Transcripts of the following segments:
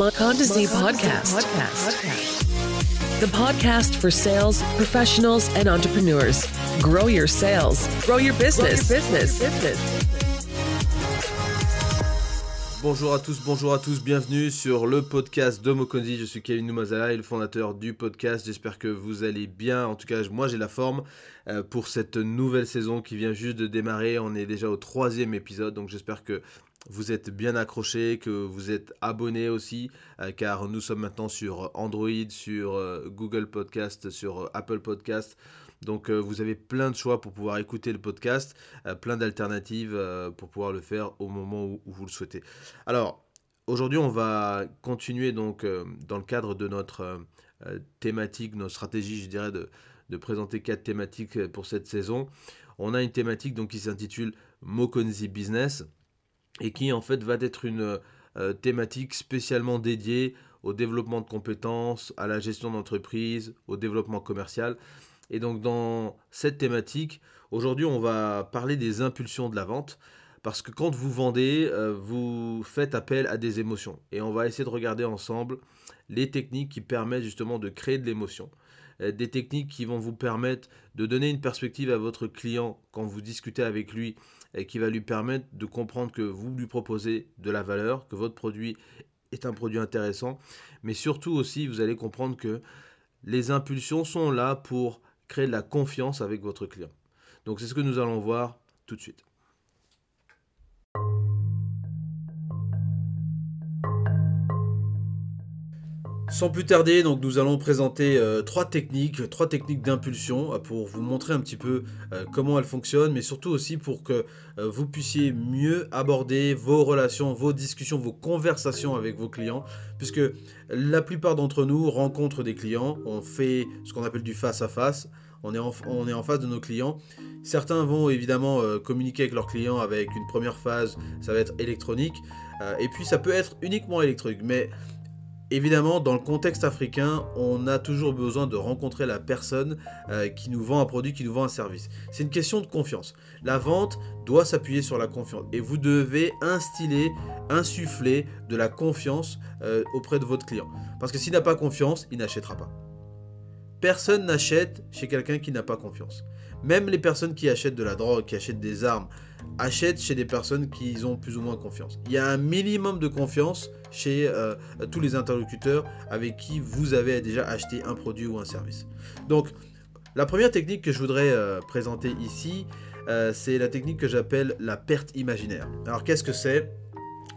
Mondesi Podcast. The podcast for sales professionals and entrepreneurs. Grow your sales, grow your business. business. Bonjour à tous, bonjour à tous, bienvenue sur le podcast de Mokonzi. Je suis Kevin Noumazala, le fondateur du podcast. J'espère que vous allez bien. En tout cas, moi j'ai la forme euh, pour cette nouvelle saison qui vient juste de démarrer. On est déjà au troisième épisode, donc j'espère que vous êtes bien accrochés, que vous êtes abonnés aussi, euh, car nous sommes maintenant sur Android, sur euh, Google Podcast, sur Apple Podcast. Donc vous avez plein de choix pour pouvoir écouter le podcast, plein d'alternatives pour pouvoir le faire au moment où, vous le souhaitez. Alors aujourd'hui on va continuer donc dans le cadre de notre thématique, notre stratégie, je dirais, de, de, présenter quatre thématiques pour cette saison. On a une thématique donc qui s'intitule Mokonzi Business et qui en fait va être une thématique spécialement dédiée au développement de compétences, à la gestion d'entreprise, au développement commercial. Et donc dans cette thématique, aujourd'hui on va parler des impulsions de la vente. Parce que quand vous vendez, euh, vous faites appel à des émotions. Et on va essayer de regarder ensemble les techniques qui permettent justement de créer de l'émotion. Euh, des techniques qui vont vous permettre de donner une perspective à votre client quand vous discutez avec lui et qui va lui permettre de comprendre que vous lui proposez de la valeur, que votre produit est un produit intéressant. Mais surtout aussi, vous allez comprendre que les impulsions sont là pour créer de la confiance avec votre client. Donc c'est ce que nous allons voir tout de suite. Sans plus tarder, donc nous allons présenter euh, trois techniques, trois techniques d'impulsion euh, pour vous montrer un petit peu euh, comment elles fonctionnent, mais surtout aussi pour que vous puissiez mieux aborder vos relations, vos discussions, vos conversations avec vos clients, puisque la plupart d'entre nous rencontrent des clients, on fait ce qu'on appelle du face à face, on est, en, on est en face de nos clients. Certains vont évidemment communiquer avec leurs clients avec une première phase, ça va être électronique, et puis ça peut être uniquement électronique, mais Évidemment, dans le contexte africain, on a toujours besoin de rencontrer la personne euh, qui nous vend un produit, qui nous vend un service. C'est une question de confiance. La vente doit s'appuyer sur la confiance. Et vous devez instiller, insuffler de la confiance euh, auprès de votre client. Parce que s'il n'a pas confiance, il n'achètera pas. Personne n'achète chez quelqu'un qui n'a pas confiance. Même les personnes qui achètent de la drogue, qui achètent des armes, achètent chez des personnes qui ont plus ou moins confiance. Il y a un minimum de confiance chez euh, tous les interlocuteurs avec qui vous avez déjà acheté un produit ou un service. Donc, la première technique que je voudrais euh, présenter ici, euh, c'est la technique que j'appelle la perte imaginaire. Alors, qu'est-ce que c'est?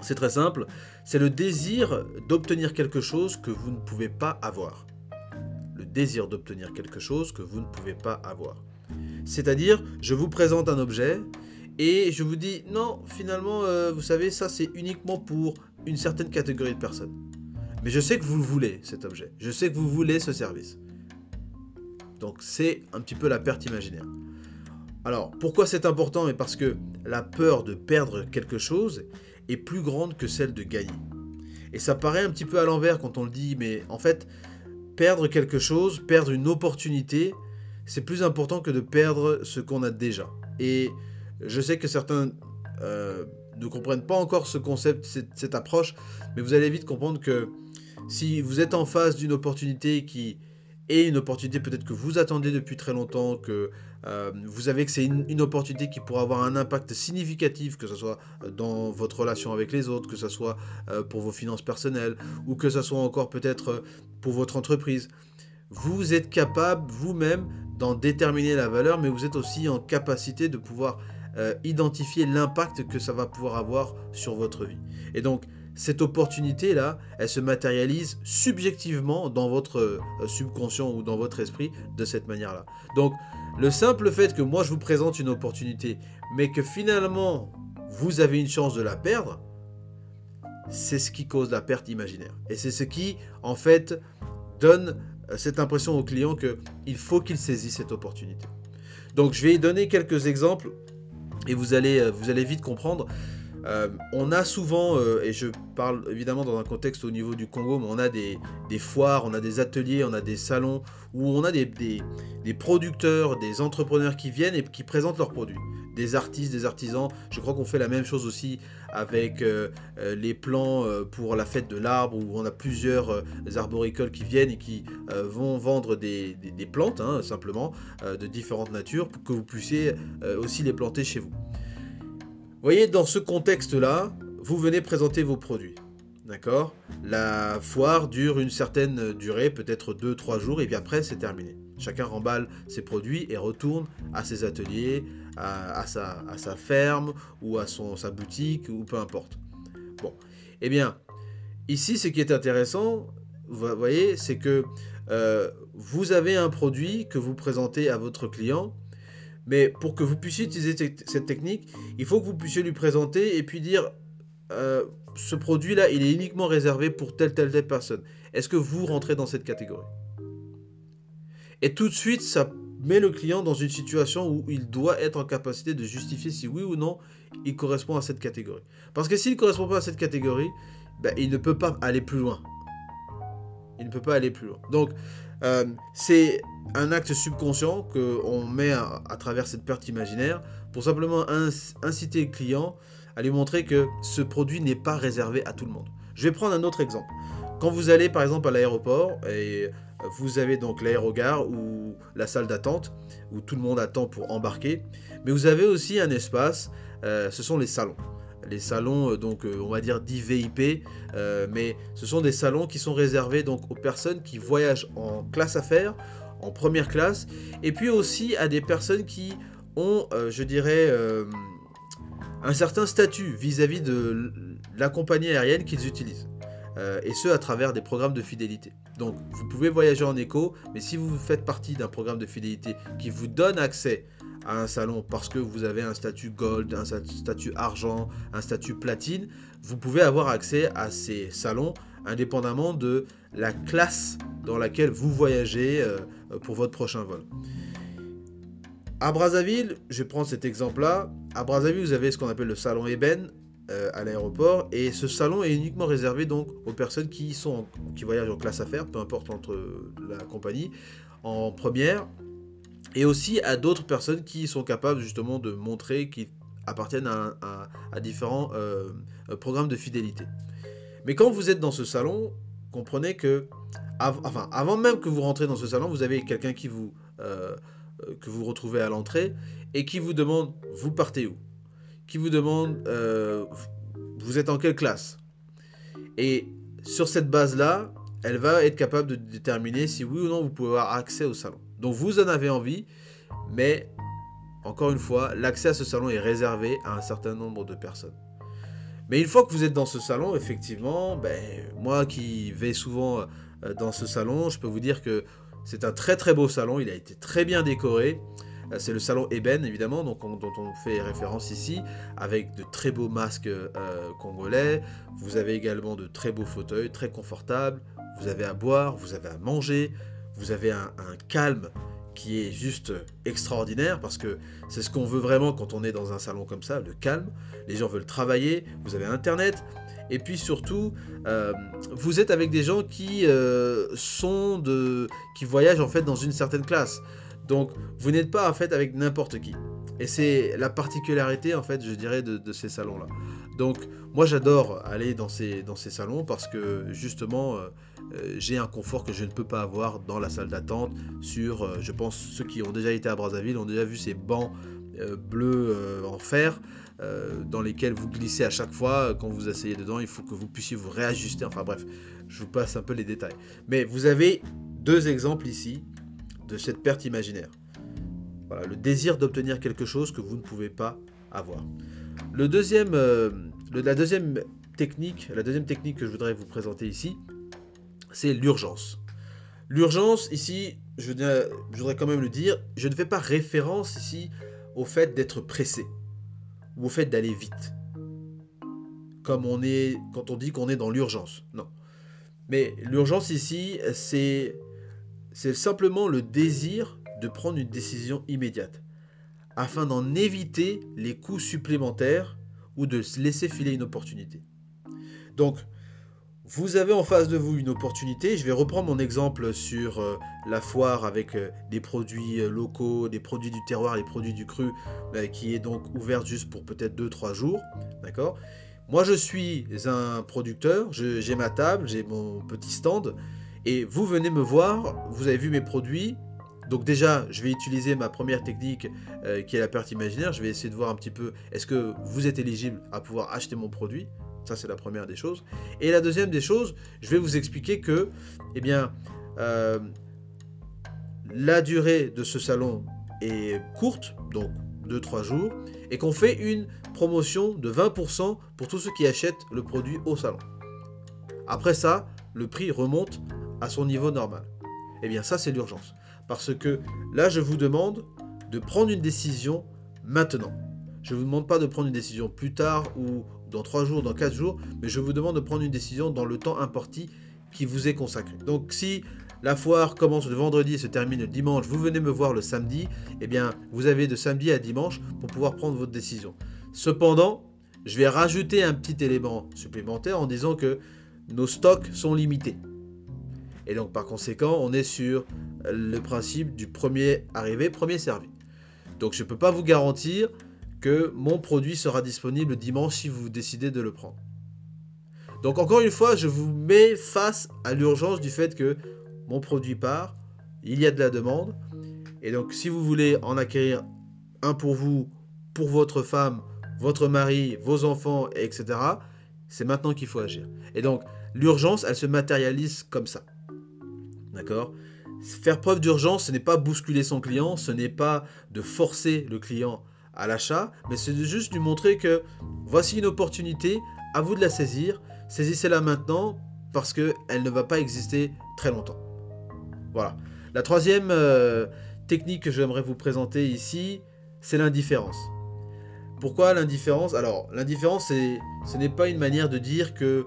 C'est très simple. C'est le désir d'obtenir quelque chose que vous ne pouvez pas avoir. Le désir d'obtenir quelque chose que vous ne pouvez pas avoir. C'est-à-dire, je vous présente un objet et je vous dis, non, finalement, vous savez, ça c'est uniquement pour une certaine catégorie de personnes. Mais je sais que vous le voulez, cet objet. Je sais que vous voulez ce service. Donc c'est un petit peu la perte imaginaire. Alors, pourquoi c'est important? Et parce que la peur de perdre quelque chose est plus grande que celle de gagner. Et ça paraît un petit peu à l'envers quand on le dit, mais en fait, perdre quelque chose, perdre une opportunité, c'est plus important que de perdre ce qu'on a déjà. Et je sais que certains euh, ne comprennent pas encore ce concept, cette, approche, mais vous allez vite comprendre que si vous êtes en face d'une opportunité qui est une opportunité peut-être que vous attendez depuis très longtemps, que euh, vous savez que c'est une, opportunité qui pourra avoir un impact significatif, que ce soit dans votre relation avec les autres, que ce soit euh, pour vos finances personnelles, ou que ce soit encore peut-être pour votre entreprise. Vous êtes capable vous-même d'en déterminer la valeur, mais vous êtes aussi en capacité de pouvoir euh, identifier l'impact que ça va pouvoir avoir sur votre vie. Et donc, cette opportunité-là, elle se matérialise subjectivement dans votre euh, subconscient ou dans votre esprit de cette manière-là. Donc, le simple fait que moi je vous présente une opportunité, mais que finalement vous avez une chance de la perdre, c'est ce qui cause la perte imaginaire. Et c'est ce qui, en fait, donne euh, cette impression au client qu'il faut qu'il saisisse cette opportunité. Donc, je vais donner quelques exemples et vous allez, euh, vous allez vite comprendre. Euh, on a souvent, euh, et je parle évidemment dans un contexte au niveau du Congo, mais on a des, foires, on a des ateliers, on a des salons où on a des, producteurs, des entrepreneurs qui viennent et qui présentent leurs produits. Des artistes, des artisans. Je crois qu'on fait la même chose aussi avec euh, les plans pour la fête de l'arbre où on a plusieurs arboricoles qui viennent et qui vont vendre des, plantes, hein, simplement, de différentes natures, pour que vous puissiez aussi les planter chez vous voyez, dans ce contexte-là, vous venez présenter vos produits. D'accord? La foire dure une certaine durée, peut-être 2-3 jours, et puis après, c'est terminé. Chacun remballe ses produits et retourne à ses ateliers, à, sa, ferme, ou à sa boutique, ou peu importe. Bon. Eh bien, ici, ce qui est intéressant, vous voyez, c'est que euh, vous avez un produit que vous présentez à votre client, mais pour que vous puissiez utiliser cette technique, il faut que vous puissiez lui présenter et puis dire euh, ce produit-là, il est uniquement réservé pour telle, telle, telle personne. Est-ce que vous rentrez dans cette catégorie? Et tout de suite, ça met le client dans une situation où il doit être en capacité de justifier si oui ou non il correspond à cette catégorie. Parce que s'il ne correspond pas à cette catégorie, ben, il ne peut pas aller plus loin. Il ne peut pas aller plus loin. Donc, euh, c'est un acte subconscient qu'on met à, travers cette perte imaginaire pour simplement inciter le client à lui montrer que ce produit n'est pas réservé à tout le monde. Je vais prendre un autre exemple. Quand vous allez par exemple à l'aéroport et vous avez donc l'aérogare ou la salle d'attente où tout le monde attend pour embarquer, mais vous avez aussi un espace, euh, ce sont les salons les salons, euh, donc euh, on va dire dits VIP, euh, mais ce sont des salons qui sont réservés donc aux personnes qui voyagent en classe affaires, en première classe, et puis aussi à des personnes qui ont, je dirais, un certain statut vis-à-vis de la compagnie aérienne qu'ils utilisent. et ce à travers des programmes de fidélité. Donc vous pouvez voyager en éco, mais si vous faites partie d'un programme de fidélité qui vous donne accès à un salon parce que vous avez un statut gold, un statut argent, un statut platine, vous pouvez avoir accès à ces salons indépendamment de la classe dans laquelle vous voyagez euh, pour votre prochain vol. À Brazzaville, je prends cet exemple-là. À Brazzaville, vous avez ce qu'on appelle le salon Eben euh, à l'aéroport et ce salon est uniquement réservé donc aux personnes qui sont qui voyagent en classe affaires, peu importe entre la compagnie, en première et aussi à d'autres personnes qui sont capables justement de montrer qu'ils appartiennent à, différents euh, programmes de fidélité. Mais quand vous êtes dans ce salon, comprenez que, enfin, avant même que vous rentrez dans ce salon, vous avez quelqu'un qui vous euh, que vous retrouvez à l'entrée et qui vous demande vous partez où, qui vous demande euh, vous êtes en quelle classe? Et sur cette base là, elle va être capable de déterminer si oui ou non vous pouvez avoir accès au salon. Donc vous en avez envie, mais encore une fois, l'accès à ce salon est réservé à un certain nombre de personnes. Mais une fois que vous êtes dans ce salon, effectivement, ben, moi qui vais souvent euh, dans ce salon, je peux vous dire que c'est un très très beau salon, il a été très bien décoré. Euh, c'est le salon Eben, évidemment, dont on fait référence ici, avec de très beaux masques euh, congolais. Vous avez également de très beaux fauteuils, très confortables. Vous avez à boire, vous avez à manger, vous avez un, calme qui est juste extraordinaire parce que c'est ce qu'on veut vraiment quand on est dans un salon comme ça, le calme. Les gens veulent travailler, vous avez Internet. Et puis surtout, euh, vous êtes avec des gens qui euh, sont de, qui voyagent en fait dans une certaine classe. Donc vous n'êtes pas en fait avec n'importe qui. Et c'est la particularité en fait, je dirais, de, ces salons-là. Donc moi j'adore aller dans ces, salons parce que justement euh, euh, j'ai un confort que je ne peux pas avoir dans la salle d'attente. Sur, euh, je pense, ceux qui ont déjà été à Brazzaville ont déjà vu ces bancs bleus en fer dans lesquels vous glissez à chaque fois quand vous asseyez dedans. Il faut que vous puissiez vous réajuster. Enfin bref, je vous passe un peu les détails. Mais vous avez deux exemples ici de cette perte imaginaire. Voilà, le désir d'obtenir quelque chose que vous ne pouvez pas avoir. Deuxième, la deuxième technique, que je voudrais vous présenter ici, c'est l'urgence. L'urgence, ici, je, voudrais quand même le dire, je ne fais pas référence ici au fait d'être pressé ou au fait d'aller vite. Comme on est quand on dit qu'on est dans l'urgence. Non. Mais l'urgence ici, c'est simplement le désir de prendre une décision immédiate afin d'en éviter les coûts supplémentaires ou de laisser filer une opportunité. Donc, vous avez en face de vous une opportunité. Je vais reprendre mon exemple sur euh, la foire avec euh, des produits euh, locaux, des produits du terroir, des produits du cru, qui est donc ouverte juste pour peut-être 2-3 jours. D'accord? Moi, je suis un producteur, j'ai ma table, j'ai mon petit stand, et vous venez me voir, vous avez vu mes produits. Donc déjà, je vais utiliser ma première technique qui est la perte imaginaire. Je vais essayer de voir un petit peu, est-ce que vous êtes éligible à pouvoir acheter mon produit? Ça, c'est la première des choses. Et la deuxième des choses, je vais vous expliquer que, eh bien, euh, la durée de ce salon est courte, donc 2-3 jours, et qu'on fait une promotion de 20% pour tous ceux qui achètent le produit au salon. Après ça, le prix remonte à son niveau normal. Eh bien, ça, c'est l'urgence. Parce que là, je vous demande de prendre une décision maintenant. Je ne vous demande pas de prendre une décision plus tard ou dans 3 jours, dans 4 jours, mais je vous demande de prendre une décision dans le temps imparti qui vous est consacré. Donc si la foire commence le vendredi et se termine le dimanche, vous venez me voir le samedi, eh bien vous avez de samedi à dimanche pour pouvoir prendre votre décision. Cependant, je vais rajouter un petit élément supplémentaire en disant que nos stocks sont limités. Et donc par conséquent, on est sur le principe du premier arrivé, premier servi. Donc je ne peux pas vous garantir que mon produit sera disponible dimanche si vous décidez de le prendre. Donc encore une fois, je vous mets face à l'urgence du fait que mon produit part, il y a de la demande, et donc si vous voulez en acquérir un pour vous, pour votre femme, votre mari, vos enfants, etc., c'est maintenant qu'il faut agir. Et donc l'urgence, elle se matérialise comme ça. D'accord? Faire preuve d'urgence, ce n'est pas bousculer son client, ce n'est pas de forcer le client à l'achat, mais c'est juste lui montrer que voici une opportunité, à vous de la saisir, saisissez-la maintenant parce qu'elle ne va pas exister très longtemps. Voilà. La troisième euh, technique que j'aimerais vous présenter ici, c'est l'indifférence. Pourquoi l'indifférence? Alors, l'indifférence, ce n'est pas une manière de dire que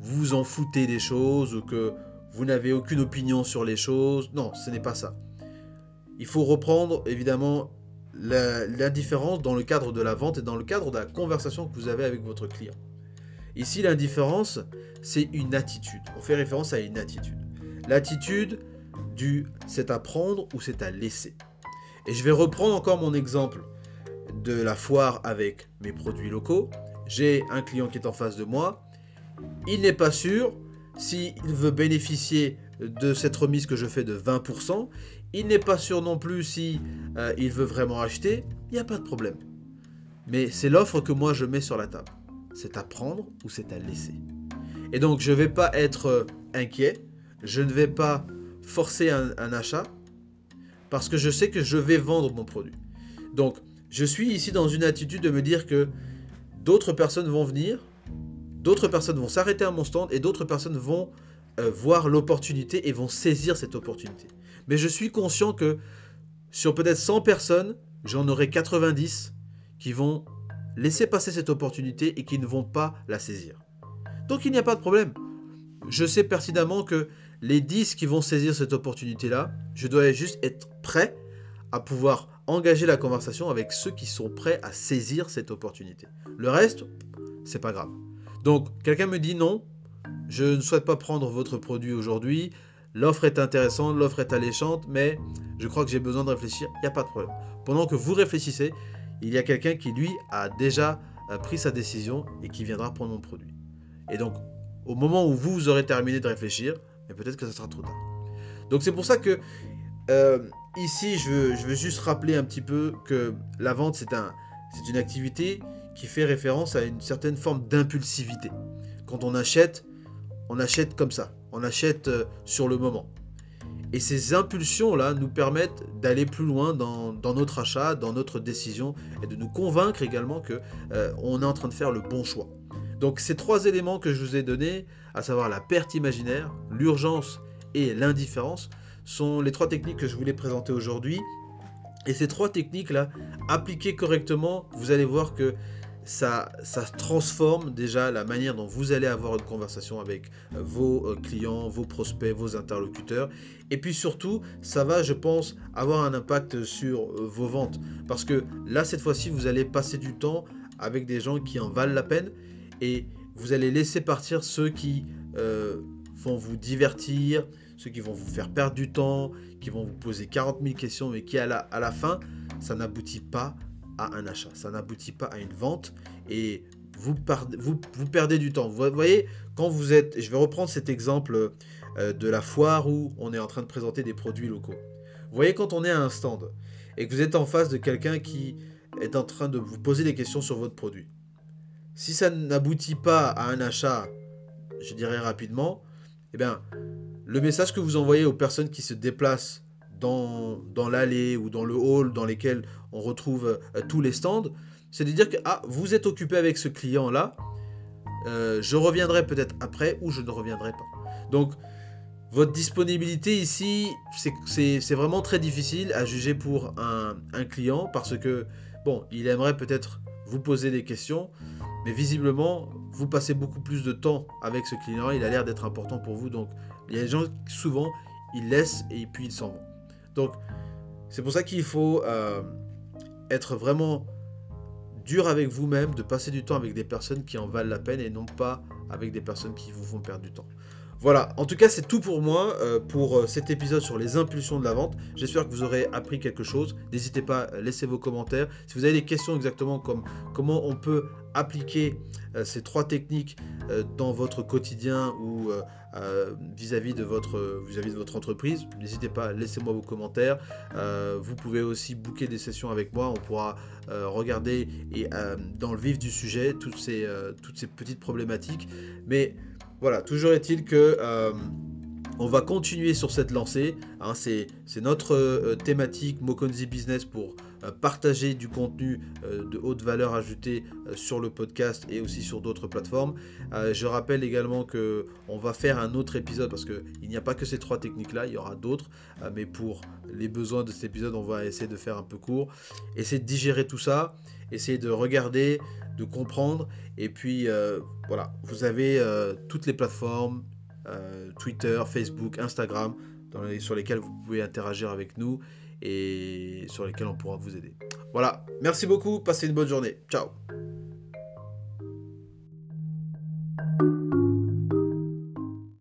vous vous en foutez des choses ou que vous n'avez aucune opinion sur les choses. Non, ce n'est pas ça. Il faut reprendre évidemment la, différence dans le cadre de la vente et dans le cadre de la conversation que vous avez avec votre client. Ici, l'indifférence, c'est une attitude. On fait référence à une attitude. L'attitude du c'est à prendre ou c'est à laisser. Et je vais reprendre encore mon exemple de la foire avec mes produits locaux. J'ai un client qui est en face de moi. Il n'est pas sûr s'il veut bénéficier de cette remise que je fais de 20%. Il n'est pas sûr non plus si euh, il veut vraiment acheter. Il n'y a pas de problème. Mais c'est l'offre que moi je mets sur la table. C'est à prendre ou c'est à laisser. Et donc je ne vais pas être euh, inquiet. Je ne vais pas forcer un, un achat parce que je sais que je vais vendre mon produit. Donc je suis ici dans une attitude de me dire que d'autres personnes vont venir, d'autres personnes vont s'arrêter à mon stand et d'autres personnes vont euh, voir l'opportunité et vont saisir cette opportunité. Mais je suis conscient que sur peut-être 100 personnes, j'en aurai 90 qui vont laisser passer cette opportunité et qui ne vont pas la saisir. Donc il n'y a pas de problème. Je sais pertinemment que les 10 qui vont saisir cette opportunité-là, je dois juste être prêt à pouvoir engager la conversation avec ceux qui sont prêts à saisir cette opportunité. Le reste, c'est pas grave. Donc quelqu'un me dit non, je ne souhaite pas prendre votre produit aujourd'hui. L'offre est intéressante, l'offre est alléchante, mais je crois que j'ai besoin de réfléchir. Il n'y a pas de problème. Pendant que vous réfléchissez, il y a quelqu'un qui, lui, a déjà euh, pris sa décision et qui viendra prendre mon produit. Et donc, au moment où vous, aurez terminé de réfléchir, peut-être que ça sera trop tard. Donc c'est pour ça que euh, ici, je veux, juste rappeler un petit peu que la vente, c'est un, une activité qui fait référence à une certaine forme d'impulsivité. Quand on achète, on achète comme ça, on achète euh, sur le moment. Et ces impulsions-là nous permettent d'aller plus loin dans, notre achat, dans notre décision, et de nous convaincre également que euh, on est en train de faire le bon choix. Donc ces trois éléments que je vous ai donnés, à savoir la perte imaginaire, l'urgence et l'indifférence, sont les trois techniques que je voulais présenter aujourd'hui. Et ces trois techniques-là, appliquées correctement, vous allez voir que ça, transforme déjà la manière dont vous allez avoir une conversation avec vos euh, clients, vos prospects, vos interlocuteurs. Et puis surtout, ça va, je pense, avoir un impact sur euh, vos ventes. Parce que là, cette fois-ci, vous allez passer du temps avec des gens qui en valent la peine et vous allez laisser partir ceux qui euh, vont vous divertir, ceux qui vont vous faire perdre du temps, qui vont vous poser 40 000 questions, mais qui à la, à la fin, ça n'aboutit pas un achat, ça n'aboutit pas à une vente et vous, perdez du temps. Vous voyez, quand vous êtes, je vais reprendre cet exemple euh, de la foire où on est en train de présenter des produits locaux. Vous voyez, quand on est à un stand et que vous êtes en face de quelqu'un qui est en train de vous poser des questions sur votre produit, si ça n'aboutit pas à un achat, je dirais rapidement, eh bien, le message que vous envoyez aux personnes qui se déplacent dans, l'allée ou dans le hall dans lesquels on retrouve euh, tous les stands, c'est de dire que ah, vous êtes occupé avec ce client-là, euh, je reviendrai peut-être après ou je ne reviendrai pas. Donc, votre disponibilité ici, c'est vraiment très difficile à juger pour un, client parce que, bon, il aimerait peut-être vous poser des questions, mais visiblement, vous passez beaucoup plus de temps avec ce client, il a l'air d'être important pour vous, donc il y a des gens, souvent, ils laissent et puis ils s'en vont. Donc, c'est pour ça qu'il faut euh, être vraiment dur avec vous-même, de passer du temps avec des personnes qui en valent la peine et non pas avec des personnes qui vous font perdre du temps. Voilà, en tout cas c'est tout pour moi euh, pour euh, cet épisode sur les impulsions de la vente. J'espère que vous aurez appris quelque chose. N'hésitez pas à laisser vos commentaires. Si vous avez des questions exactement comme comment on peut appliquer euh, ces trois techniques dans votre quotidien ou vis-à-vis de, votre, entreprise, n'hésitez pas, laissez-moi vos commentaires. vous pouvez aussi booker des sessions avec moi. On pourra regarder dans le vif du sujet toutes ces, toutes ces petites problématiques. Mais voilà, toujours est-il que euh, on va continuer sur cette lancée. Hein, c'est notre euh, thématique Mokonzi Business pour partager du contenu de haute valeur ajoutée sur le podcast et aussi sur d'autres plateformes. je rappelle également que on va faire un autre épisode parce qu'il n'y a pas que ces trois techniques-là, il y aura d'autres. mais pour les besoins de cet épisode, on va essayer de faire un peu court. Essayer de digérer tout ça, essayer de regarder, de comprendre. Et puis euh, voilà, vous avez euh, toutes les plateformes, euh, Twitter, Facebook, Instagram, sur lesquelles vous pouvez interagir avec nous et sur lesquelles on pourra vous aider. Voilà, merci beaucoup, passez une bonne journée. Ciao